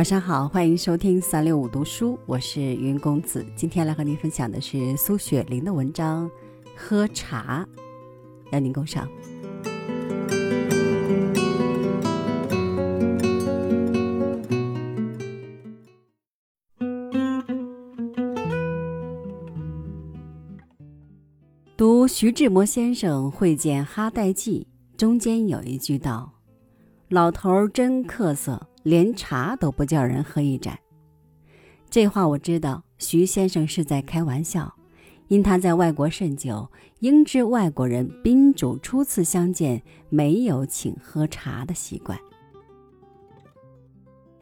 晚上好，欢迎收听三六五读书，我是云公子。今天来和您分享的是苏雪玲的文章《喝茶》，邀您共赏。读徐志摩先生会见哈代记，中间有一句道：“老头儿真客色，连茶都不叫人喝一盏。”这话我知道，徐先生是在开玩笑，因他在外国甚久，应知外国人宾主初次相见没有请喝茶的习惯。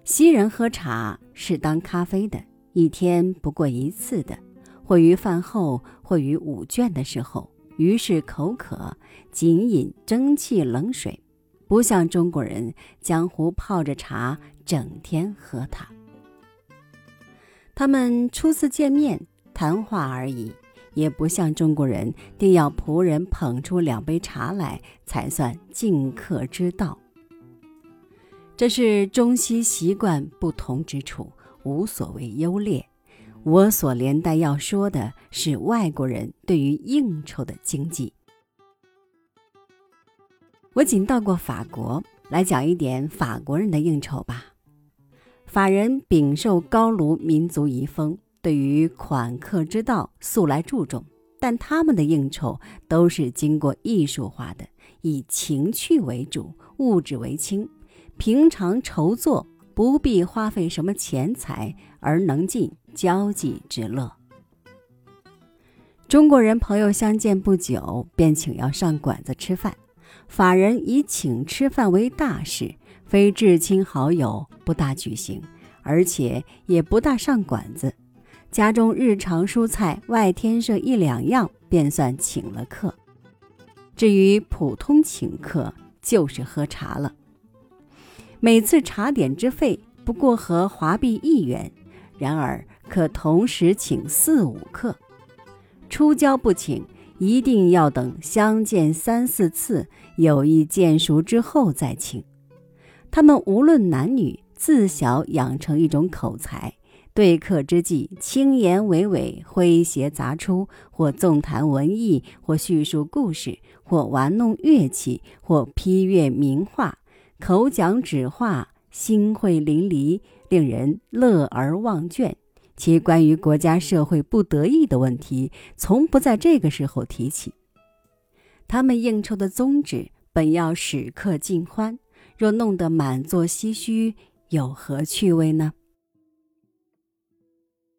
西人喝茶是当咖啡的，一天不过一次的。或于饭后，或于午倦的时候，于是口渴，仅饮蒸汽冷水，不像中国人江湖泡着茶，整天喝它。他们初次见面谈话而已，也不像中国人定要仆人捧出两杯茶来才算敬客之道。这是中西习惯不同之处，无所谓优劣。我所连带要说的是外国人对于应酬的经济。我仅到过法国，来讲一点法国人的应酬吧。法人秉受高卢民族遗风，对于款客之道素来注重，但他们的应酬都是经过艺术化的，以情趣为主，物质为轻。平常筹作不必花费什么钱财，而能尽。交际之乐。中国人朋友相见不久，便请要上馆子吃饭。法人以请吃饭为大事，非至亲好友不大举行，而且也不大上馆子。家中日常蔬菜外添设一两样，便算请了客。至于普通请客，就是喝茶了。每次茶点之费不过和华币一元，然而。可同时请四五客，初交不请，一定要等相见三四次，有意见熟之后再请。他们无论男女，自小养成一种口才，对客之际，轻言娓娓，诙谐杂出，或纵谈文艺，或叙述故事，或玩弄乐器，或批阅名画，口讲纸画，心会淋漓，令人乐而忘倦。其关于国家社会不得意的问题，从不在这个时候提起。他们应酬的宗旨本要使客尽欢，若弄得满座唏嘘，有何趣味呢？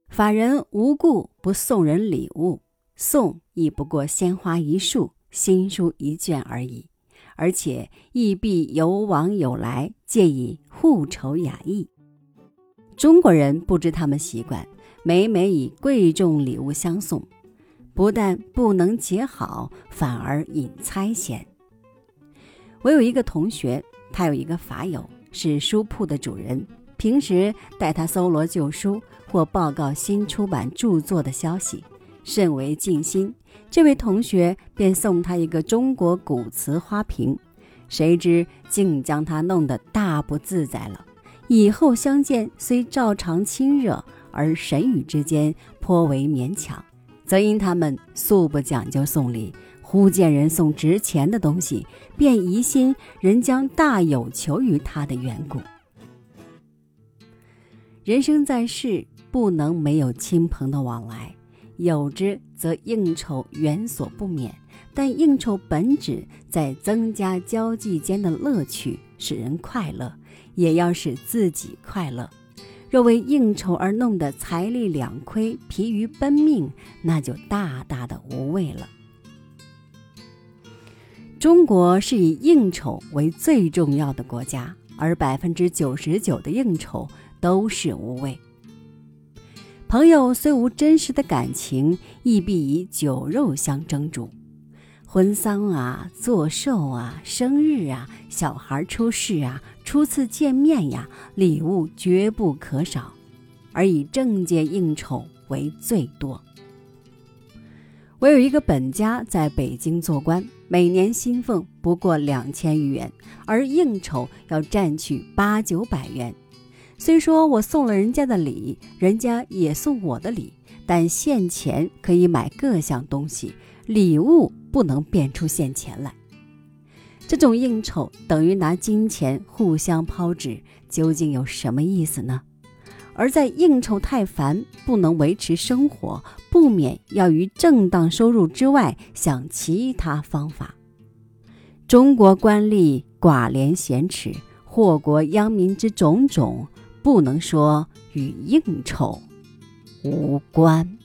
法人无故不送人礼物，送亦不过鲜花一束、新书一卷而已，而且亦必有往有来，借以互酬雅意。中国人不知他们习惯，每每以贵重礼物相送，不但不能结好，反而引猜嫌。我有一个同学，他有一个法友是书铺的主人，平时带他搜罗旧书或报告新出版著作的消息，甚为尽心。这位同学便送他一个中国古瓷花瓶，谁知竟将他弄得大不自在了。以后相见虽照常亲热，而神语之间颇为勉强，则因他们素不讲究送礼，忽见人送值钱的东西，便疑心人将大有求于他的缘故。人生在世，不能没有亲朋的往来，有之则应酬远所不免。但应酬本旨在增加交际间的乐趣，使人快乐。也要使自己快乐。若为应酬而弄得财力两亏、疲于奔命，那就大大的无味了。中国是以应酬为最重要的国家，而百分之九十九的应酬都是无味。朋友虽无真实的感情，亦必以酒肉相蒸煮。婚丧啊，做寿啊，生日啊，小孩出世啊，初次见面呀，礼物绝不可少，而以政界应酬为最多。我有一个本家在北京做官，每年薪俸不过两千余元，而应酬要占取八九百元。虽说我送了人家的礼，人家也送我的礼，但现钱可以买各项东西，礼物不能变出现钱来。这种应酬等于拿金钱互相抛掷，究竟有什么意思呢？而在应酬太烦，不能维持生活，不免要于正当收入之外想其他方法。中国官吏寡廉鲜耻，祸国殃民之种种。不能说与应酬无关。